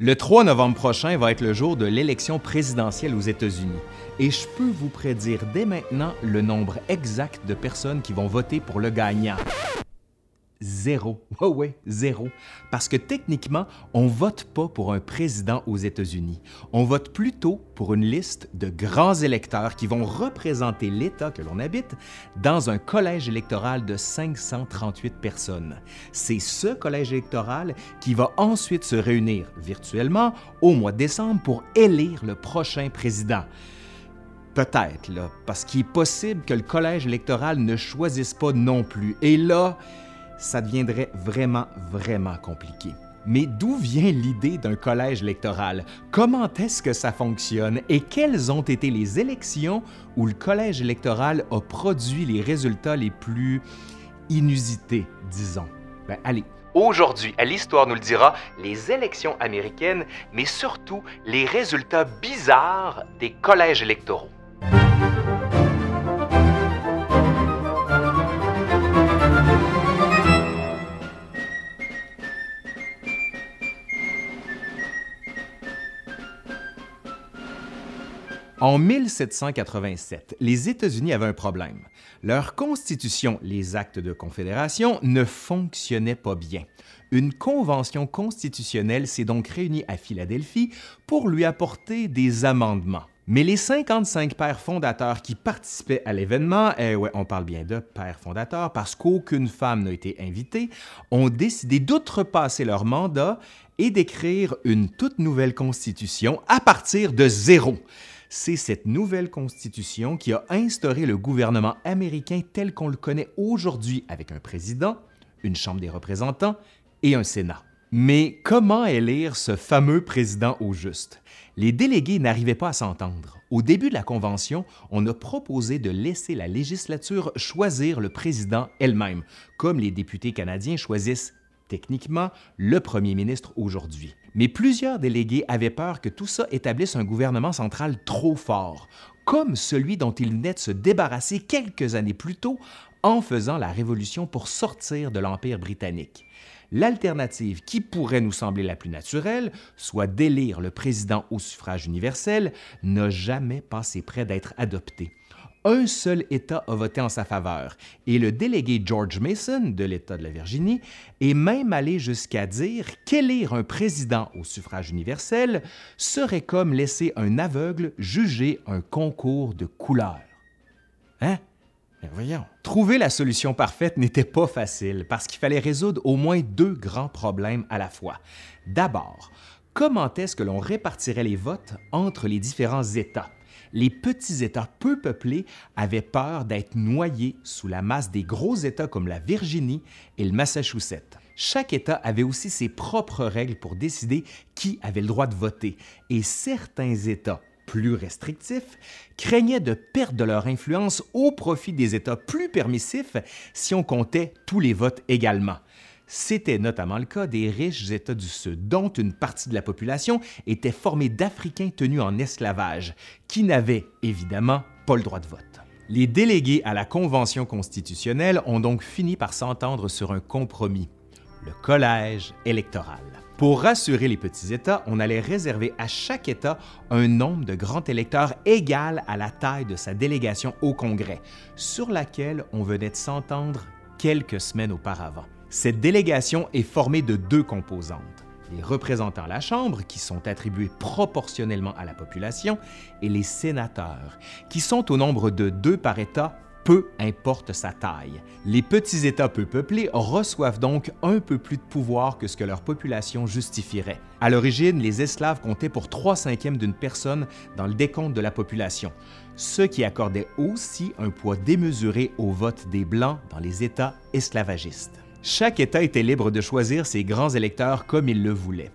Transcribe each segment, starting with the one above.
Le 3 novembre prochain va être le jour de l'élection présidentielle aux États-Unis et je peux vous prédire dès maintenant le nombre exact de personnes qui vont voter pour le gagnant. Zéro. Ouais, ouais, zéro. Parce que techniquement, on vote pas pour un président aux États-Unis. On vote plutôt pour une liste de grands électeurs qui vont représenter l'État que l'on habite dans un collège électoral de 538 personnes. C'est ce collège électoral qui va ensuite se réunir virtuellement au mois de décembre pour élire le prochain président. Peut-être, là, parce qu'il est possible que le collège électoral ne choisisse pas non plus. Et là, ça deviendrait vraiment, vraiment compliqué. Mais d'où vient l'idée d'un collège électoral? Comment est-ce que ça fonctionne? Et quelles ont été les élections où le collège électoral a produit les résultats les plus inusités, disons? Ben, allez. Aujourd'hui, à l'Histoire nous le dira, les élections américaines, mais surtout les résultats bizarres des collèges électoraux. En 1787, les États-Unis avaient un problème. Leur constitution, les actes de confédération, ne fonctionnaient pas bien. Une convention constitutionnelle s'est donc réunie à Philadelphie pour lui apporter des amendements. Mais les 55 pères fondateurs qui participaient à l'événement, eh ouais, on parle bien de pères fondateurs parce qu'aucune femme n'a été invitée, ont décidé d'outrepasser leur mandat et d'écrire une toute nouvelle constitution à partir de zéro c'est cette nouvelle constitution qui a instauré le gouvernement américain tel qu'on le connaît aujourd'hui avec un président, une Chambre des représentants et un Sénat. Mais comment élire ce fameux président au juste? Les délégués n'arrivaient pas à s'entendre. Au début de la Convention, on a proposé de laisser la législature choisir le président elle-même, comme les députés canadiens choisissent techniquement le premier ministre aujourd'hui. Mais plusieurs délégués avaient peur que tout ça établisse un gouvernement central trop fort, comme celui dont ils venaient de se débarrasser quelques années plus tôt en faisant la révolution pour sortir de l'Empire britannique. L'alternative qui pourrait nous sembler la plus naturelle, soit d'élire le président au suffrage universel, n'a jamais passé près d'être adoptée un seul État a voté en sa faveur, et le délégué George Mason de l'État de la Virginie est même allé jusqu'à dire qu'élire un président au suffrage universel serait comme laisser un aveugle juger un concours de couleurs. Hein? Mais voyons. Trouver la solution parfaite n'était pas facile parce qu'il fallait résoudre au moins deux grands problèmes à la fois. D'abord, comment est-ce que l'on répartirait les votes entre les différents États? Les petits États peu peuplés avaient peur d'être noyés sous la masse des gros États comme la Virginie et le Massachusetts. Chaque État avait aussi ses propres règles pour décider qui avait le droit de voter, et certains États plus restrictifs craignaient de perdre leur influence au profit des États plus permissifs si on comptait tous les votes également. C'était notamment le cas des riches États du Sud, dont une partie de la population était formée d'Africains tenus en esclavage, qui n'avaient évidemment pas le droit de vote. Les délégués à la Convention constitutionnelle ont donc fini par s'entendre sur un compromis, le collège électoral. Pour rassurer les petits États, on allait réserver à chaque État un nombre de grands électeurs égal à la taille de sa délégation au Congrès, sur laquelle on venait de s'entendre quelques semaines auparavant. Cette délégation est formée de deux composantes les représentants à la Chambre, qui sont attribués proportionnellement à la population, et les sénateurs, qui sont au nombre de deux par État, peu importe sa taille. Les petits États peu peuplés reçoivent donc un peu plus de pouvoir que ce que leur population justifierait. À l'origine, les esclaves comptaient pour trois cinquièmes d'une personne dans le décompte de la population, ce qui accordait aussi un poids démesuré au vote des Blancs dans les États esclavagistes. Chaque État était libre de choisir ses grands électeurs comme il le voulait.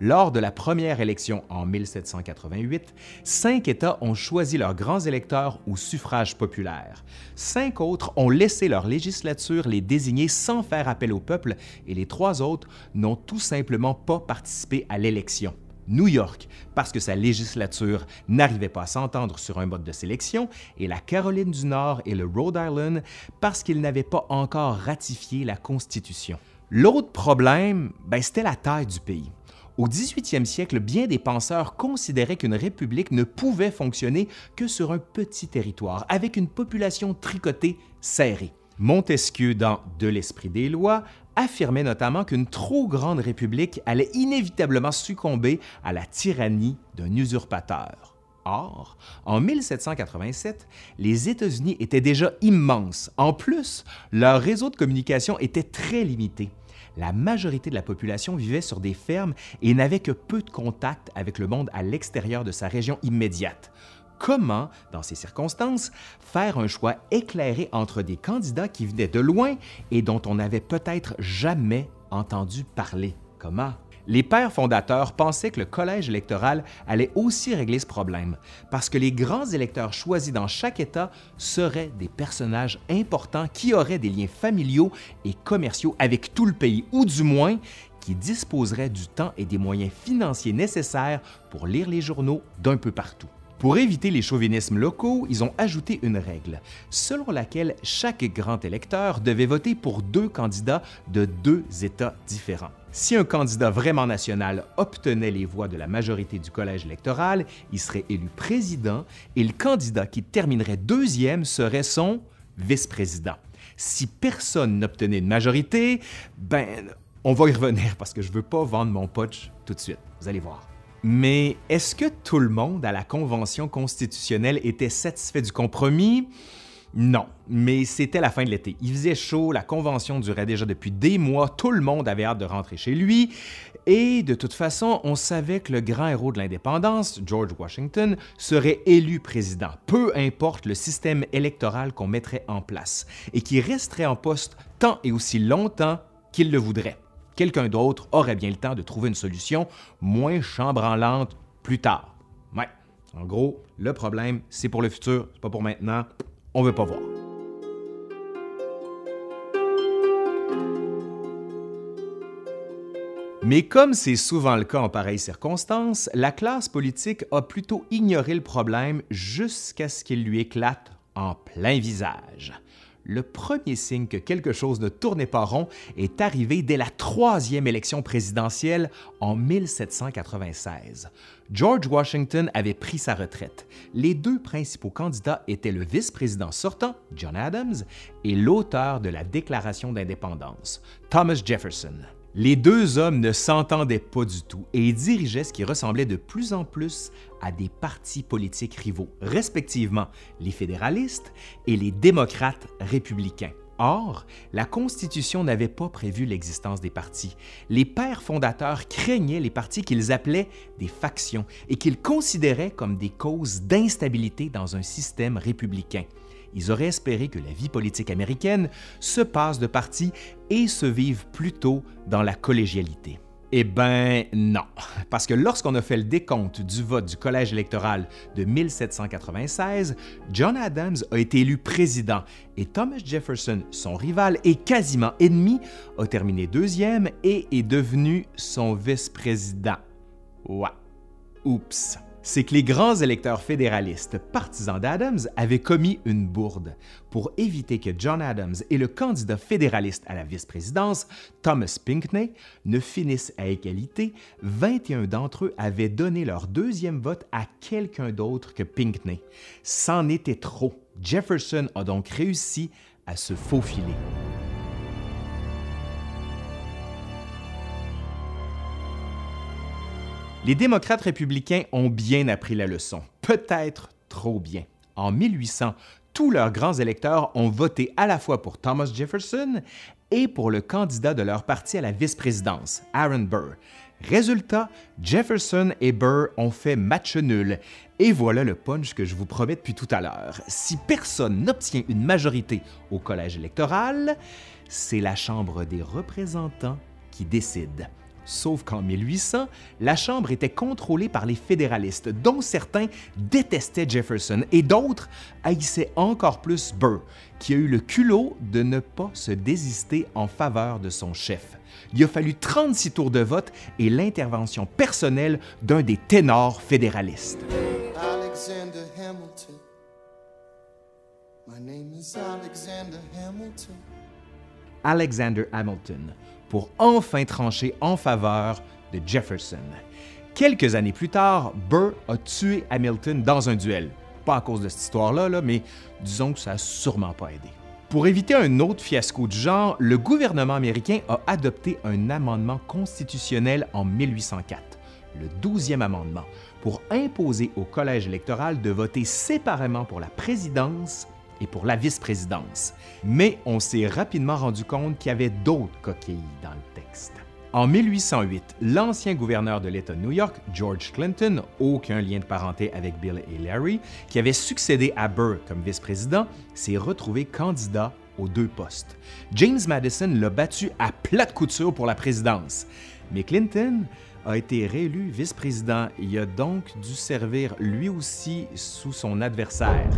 Lors de la première élection en 1788, cinq États ont choisi leurs grands électeurs au suffrage populaire. Cinq autres ont laissé leur législature les désigner sans faire appel au peuple et les trois autres n'ont tout simplement pas participé à l'élection. New York, parce que sa législature n'arrivait pas à s'entendre sur un mode de sélection, et la Caroline du Nord et le Rhode Island, parce qu'ils n'avaient pas encore ratifié la Constitution. L'autre problème, ben, c'était la taille du pays. Au 18e siècle, bien des penseurs considéraient qu'une république ne pouvait fonctionner que sur un petit territoire, avec une population tricotée serrée. Montesquieu, dans De l'esprit des lois, affirmait notamment qu'une trop grande république allait inévitablement succomber à la tyrannie d'un usurpateur. Or, en 1787, les États-Unis étaient déjà immenses. En plus, leur réseau de communication était très limité la majorité de la population vivait sur des fermes et n'avait que peu de contact avec le monde à l'extérieur de sa région immédiate. Comment, dans ces circonstances, faire un choix éclairé entre des candidats qui venaient de loin et dont on n'avait peut-être jamais entendu parler? Comment? Les pères fondateurs pensaient que le collège électoral allait aussi régler ce problème, parce que les grands électeurs choisis dans chaque État seraient des personnages importants qui auraient des liens familiaux et commerciaux avec tout le pays, ou du moins qui disposeraient du temps et des moyens financiers nécessaires pour lire les journaux d'un peu partout. Pour éviter les chauvinismes locaux, ils ont ajouté une règle, selon laquelle chaque grand électeur devait voter pour deux candidats de deux États différents. Si un candidat vraiment national obtenait les voix de la majorité du collège électoral, il serait élu président et le candidat qui terminerait deuxième serait son vice-président. Si personne n'obtenait une majorité, ben, on va y revenir parce que je veux pas vendre mon punch tout de suite. Vous allez voir. Mais est-ce que tout le monde à la Convention constitutionnelle était satisfait du compromis? Non, mais c'était la fin de l'été. Il faisait chaud, la convention durait déjà depuis des mois, tout le monde avait hâte de rentrer chez lui, et de toute façon, on savait que le grand héros de l'indépendance, George Washington, serait élu président, peu importe le système électoral qu'on mettrait en place, et qui resterait en poste tant et aussi longtemps qu'il le voudrait quelqu'un d'autre aurait bien le temps de trouver une solution moins chambranlante plus tard. Ouais, en gros, le problème, c'est pour le futur, c'est pas pour maintenant. On veut pas voir. Mais comme c'est souvent le cas en pareilles circonstances, la classe politique a plutôt ignoré le problème jusqu'à ce qu'il lui éclate en plein visage le premier signe que quelque chose ne tournait pas rond est arrivé dès la troisième élection présidentielle en 1796. George Washington avait pris sa retraite. Les deux principaux candidats étaient le vice-président sortant, John Adams, et l'auteur de la Déclaration d'indépendance, Thomas Jefferson. Les deux hommes ne s'entendaient pas du tout et dirigeaient ce qui ressemblait de plus en plus à des partis politiques rivaux, respectivement les fédéralistes et les démocrates républicains. Or, la Constitution n'avait pas prévu l'existence des partis. Les pères fondateurs craignaient les partis qu'ils appelaient des factions et qu'ils considéraient comme des causes d'instabilité dans un système républicain ils auraient espéré que la vie politique américaine se passe de parti et se vive plutôt dans la collégialité. Eh ben non, parce que lorsqu'on a fait le décompte du vote du collège électoral de 1796, John Adams a été élu président et Thomas Jefferson, son rival et quasiment ennemi, a terminé deuxième et est devenu son vice-président. Ouais. Oups c'est que les grands électeurs fédéralistes partisans d'Adams avaient commis une bourde. Pour éviter que John Adams et le candidat fédéraliste à la vice-présidence, Thomas Pinckney, ne finissent à égalité, 21 d'entre eux avaient donné leur deuxième vote à quelqu'un d'autre que Pinckney. C'en était trop. Jefferson a donc réussi à se faufiler. Les démocrates républicains ont bien appris la leçon, peut-être trop bien. En 1800, tous leurs grands électeurs ont voté à la fois pour Thomas Jefferson et pour le candidat de leur parti à la vice-présidence, Aaron Burr. Résultat, Jefferson et Burr ont fait match nul. Et voilà le punch que je vous promets depuis tout à l'heure. Si personne n'obtient une majorité au collège électoral, c'est la Chambre des représentants qui décide. Sauf qu'en 1800, la Chambre était contrôlée par les fédéralistes, dont certains détestaient Jefferson et d'autres haïssaient encore plus Burr, qui a eu le culot de ne pas se désister en faveur de son chef. Il a fallu 36 tours de vote et l'intervention personnelle d'un des ténors fédéralistes. Alexander Hamilton. My name is Alexander Hamilton. Alexander Hamilton, pour enfin trancher en faveur de Jefferson. Quelques années plus tard, Burr a tué Hamilton dans un duel. Pas à cause de cette histoire-là, là, mais disons que ça n'a sûrement pas aidé. Pour éviter un autre fiasco du genre, le gouvernement américain a adopté un amendement constitutionnel en 1804, le 12e amendement, pour imposer au collège électoral de voter séparément pour la présidence et pour la vice-présidence. Mais on s'est rapidement rendu compte qu'il y avait d'autres coquilles dans le texte. En 1808, l'ancien gouverneur de l'État de New York, George Clinton, aucun lien de parenté avec Bill et Larry, qui avait succédé à Burr comme vice-président, s'est retrouvé candidat aux deux postes. James Madison l'a battu à plate couture pour la présidence. Mais Clinton a été réélu vice-président. Il a donc dû servir lui aussi sous son adversaire.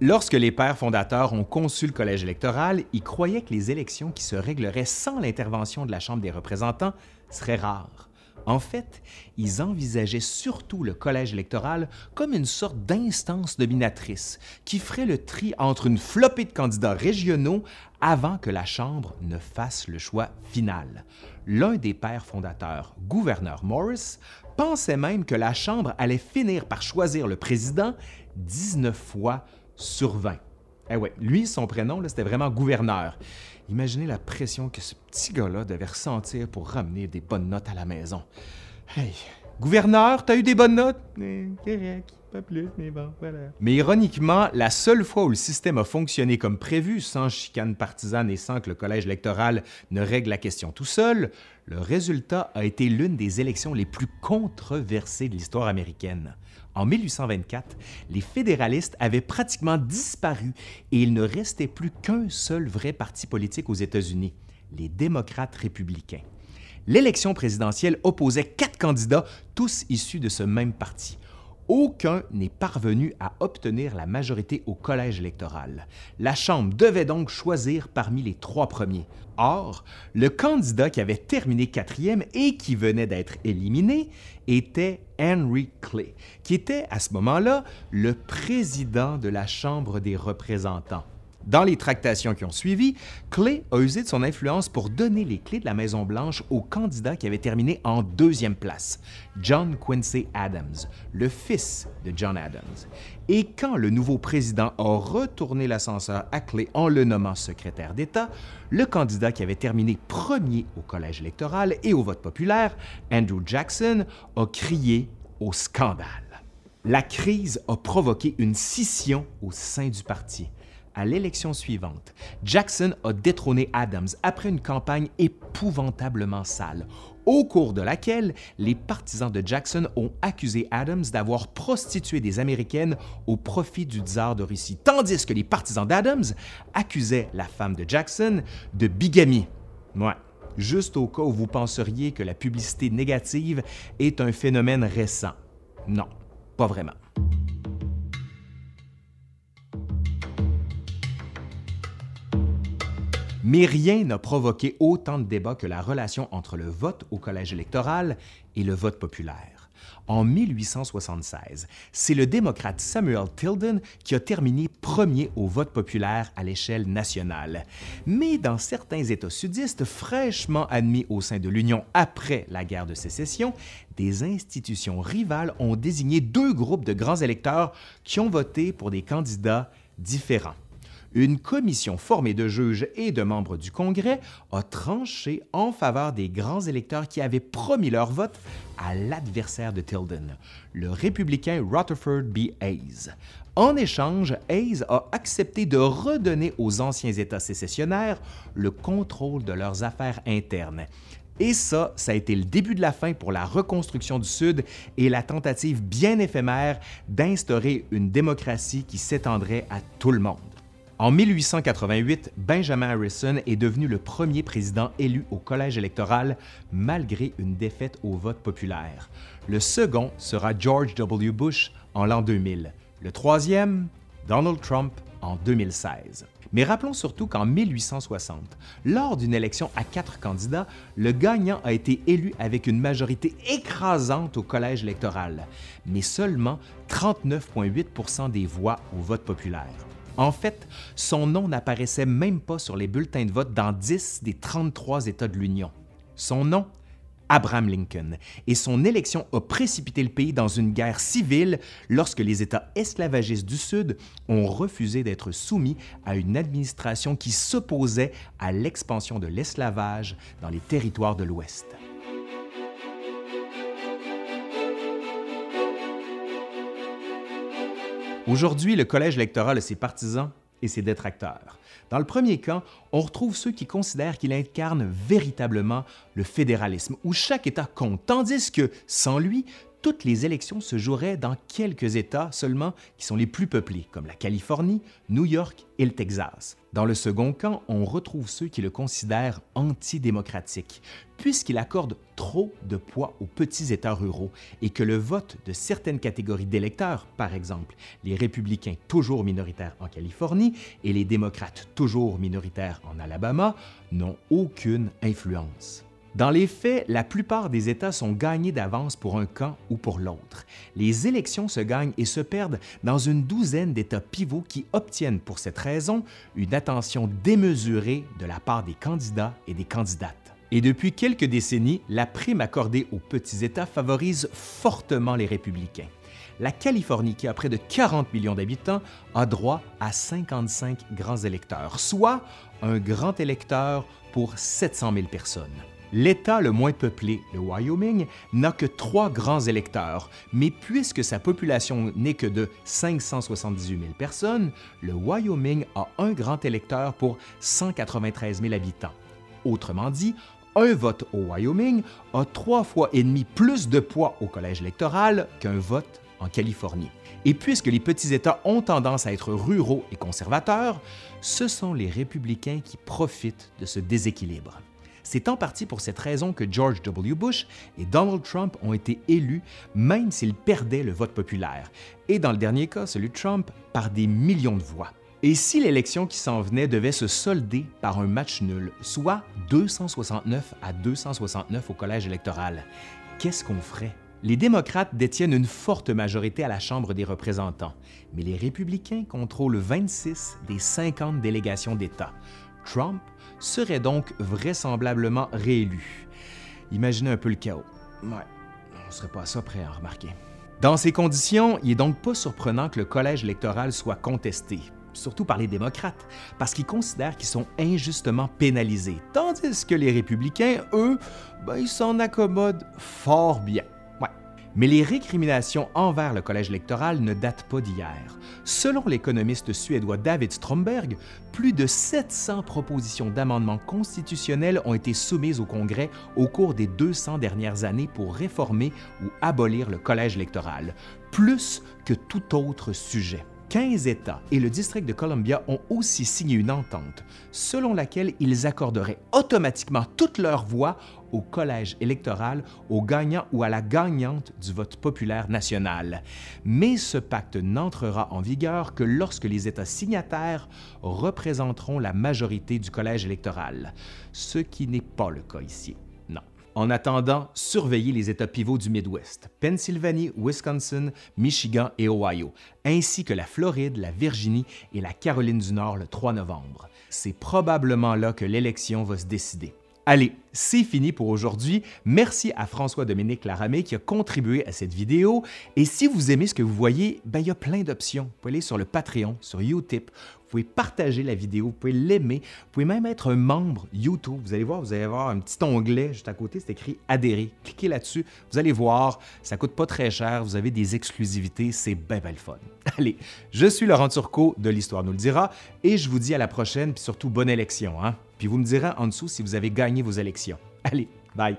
Lorsque les pères fondateurs ont conçu le collège électoral, ils croyaient que les élections qui se régleraient sans l'intervention de la Chambre des représentants seraient rares. En fait, ils envisageaient surtout le collège électoral comme une sorte d'instance dominatrice qui ferait le tri entre une flopée de candidats régionaux avant que la Chambre ne fasse le choix final. L'un des pères fondateurs, gouverneur Morris, pensait même que la Chambre allait finir par choisir le président 19 fois sur 20. Eh ouais, lui, son prénom, c'était vraiment gouverneur. Imaginez la pression que ce petit gars-là devait ressentir pour ramener des bonnes notes à la maison. Hey, gouverneur, t'as eu des bonnes notes? Eh, pas plus, mais bon, voilà. Mais ironiquement, la seule fois où le système a fonctionné comme prévu, sans chicane partisane et sans que le collège électoral ne règle la question tout seul, le résultat a été l'une des élections les plus controversées de l'histoire américaine. En 1824, les fédéralistes avaient pratiquement disparu et il ne restait plus qu'un seul vrai parti politique aux États-Unis, les démocrates républicains. L'élection présidentielle opposait quatre candidats, tous issus de ce même parti aucun n'est parvenu à obtenir la majorité au collège électoral. La Chambre devait donc choisir parmi les trois premiers. Or, le candidat qui avait terminé quatrième et qui venait d'être éliminé était Henry Clay, qui était à ce moment-là le président de la Chambre des représentants. Dans les tractations qui ont suivi, Clay a usé de son influence pour donner les clés de la Maison-Blanche au candidat qui avait terminé en deuxième place, John Quincy Adams, le fils de John Adams. Et quand le nouveau président a retourné l'ascenseur à Clay en le nommant secrétaire d'État, le candidat qui avait terminé premier au collège électoral et au vote populaire, Andrew Jackson, a crié au scandale. La crise a provoqué une scission au sein du parti à l'élection suivante, Jackson a détrôné Adams après une campagne épouvantablement sale, au cours de laquelle les partisans de Jackson ont accusé Adams d'avoir prostitué des Américaines au profit du tsar de Russie, tandis que les partisans d'Adams accusaient la femme de Jackson de bigamie. Ouais, juste au cas où vous penseriez que la publicité négative est un phénomène récent. Non, pas vraiment. Mais rien n'a provoqué autant de débats que la relation entre le vote au collège électoral et le vote populaire. En 1876, c'est le démocrate Samuel Tilden qui a terminé premier au vote populaire à l'échelle nationale. Mais dans certains États sudistes fraîchement admis au sein de l'Union après la guerre de sécession, des institutions rivales ont désigné deux groupes de grands électeurs qui ont voté pour des candidats différents une commission formée de juges et de membres du Congrès a tranché en faveur des grands électeurs qui avaient promis leur vote à l'adversaire de Tilden, le républicain Rutherford B. Hayes. En échange, Hayes a accepté de redonner aux anciens États sécessionnaires le contrôle de leurs affaires internes. Et ça, ça a été le début de la fin pour la reconstruction du Sud et la tentative bien éphémère d'instaurer une démocratie qui s'étendrait à tout le monde. En 1888, Benjamin Harrison est devenu le premier président élu au collège électoral malgré une défaite au vote populaire. Le second sera George W. Bush en l'an 2000. Le troisième, Donald Trump en 2016. Mais rappelons surtout qu'en 1860, lors d'une élection à quatre candidats, le gagnant a été élu avec une majorité écrasante au collège électoral, mais seulement 39,8% des voix au vote populaire. En fait, son nom n'apparaissait même pas sur les bulletins de vote dans 10 des 33 États de l'Union. Son nom Abraham Lincoln, et son élection a précipité le pays dans une guerre civile lorsque les États esclavagistes du Sud ont refusé d'être soumis à une administration qui s'opposait à l'expansion de l'esclavage dans les territoires de l'Ouest. Aujourd'hui, le collège électoral a ses partisans et ses détracteurs. Dans le premier cas, on retrouve ceux qui considèrent qu'il incarne véritablement le fédéralisme, où chaque État compte, tandis que, sans lui, toutes les élections se joueraient dans quelques États seulement qui sont les plus peuplés, comme la Californie, New York et le Texas. Dans le second camp, on retrouve ceux qui le considèrent antidémocratique, puisqu'il accorde trop de poids aux petits États ruraux et que le vote de certaines catégories d'électeurs, par exemple les républicains toujours minoritaires en Californie et les démocrates toujours minoritaires en Alabama, n'ont aucune influence. Dans les faits, la plupart des États sont gagnés d'avance pour un camp ou pour l'autre. Les élections se gagnent et se perdent dans une douzaine d'États pivots qui obtiennent pour cette raison une attention démesurée de la part des candidats et des candidates. Et depuis quelques décennies, la prime accordée aux petits États favorise fortement les républicains. La Californie, qui a près de 40 millions d'habitants, a droit à 55 grands électeurs, soit un grand électeur pour 700 000 personnes. L'État le moins peuplé, le Wyoming, n'a que trois grands électeurs, mais puisque sa population n'est que de 578 000 personnes, le Wyoming a un grand électeur pour 193 000 habitants. Autrement dit, un vote au Wyoming a trois fois et demi plus de poids au collège électoral qu'un vote en Californie. Et puisque les petits États ont tendance à être ruraux et conservateurs, ce sont les républicains qui profitent de ce déséquilibre. C'est en partie pour cette raison que George W. Bush et Donald Trump ont été élus même s'ils perdaient le vote populaire, et dans le dernier cas, celui de Trump, par des millions de voix. Et si l'élection qui s'en venait devait se solder par un match nul, soit 269 à 269 au collège électoral, qu'est-ce qu'on ferait? Les démocrates détiennent une forte majorité à la Chambre des représentants, mais les républicains contrôlent 26 des 50 délégations d'État. Trump serait donc vraisemblablement réélu. Imaginez un peu le chaos. Ouais, on serait pas à ça prêt à remarquer. Dans ces conditions, il est donc pas surprenant que le collège électoral soit contesté, surtout par les démocrates, parce qu'ils considèrent qu'ils sont injustement pénalisés, tandis que les républicains, eux, ben, ils s'en accommodent fort bien. Mais les récriminations envers le collège électoral ne datent pas d'hier. Selon l'économiste suédois David Stromberg, plus de 700 propositions d'amendements constitutionnels ont été soumises au Congrès au cours des 200 dernières années pour réformer ou abolir le collège électoral, plus que tout autre sujet. 15 États et le district de Columbia ont aussi signé une entente selon laquelle ils accorderaient automatiquement toutes leurs voix au collège électoral au gagnant ou à la gagnante du vote populaire national. Mais ce pacte n'entrera en vigueur que lorsque les États signataires représenteront la majorité du collège électoral, ce qui n'est pas le cas ici. En attendant, surveillez les États pivots du Midwest, Pennsylvanie, Wisconsin, Michigan et Ohio, ainsi que la Floride, la Virginie et la Caroline du Nord le 3 novembre. C'est probablement là que l'élection va se décider. Allez, c'est fini pour aujourd'hui. Merci à François-Dominique Laramé qui a contribué à cette vidéo. Et si vous aimez ce que vous voyez, ben, il y a plein d'options. Vous pouvez aller sur le Patreon, sur Utip. Vous pouvez partager la vidéo, vous pouvez l'aimer. Vous pouvez même être un membre YouTube. Vous allez voir, vous allez avoir un petit onglet juste à côté, c'est écrit Adhérer. Cliquez là-dessus. Vous allez voir, ça coûte pas très cher. Vous avez des exclusivités. C'est bien, bien le fun. Allez, je suis Laurent Turcot de l'Histoire nous le dira et je vous dis à la prochaine, puis surtout bonne élection. Hein? Puis vous me direz en dessous si vous avez gagné vos élections. Allez, bye!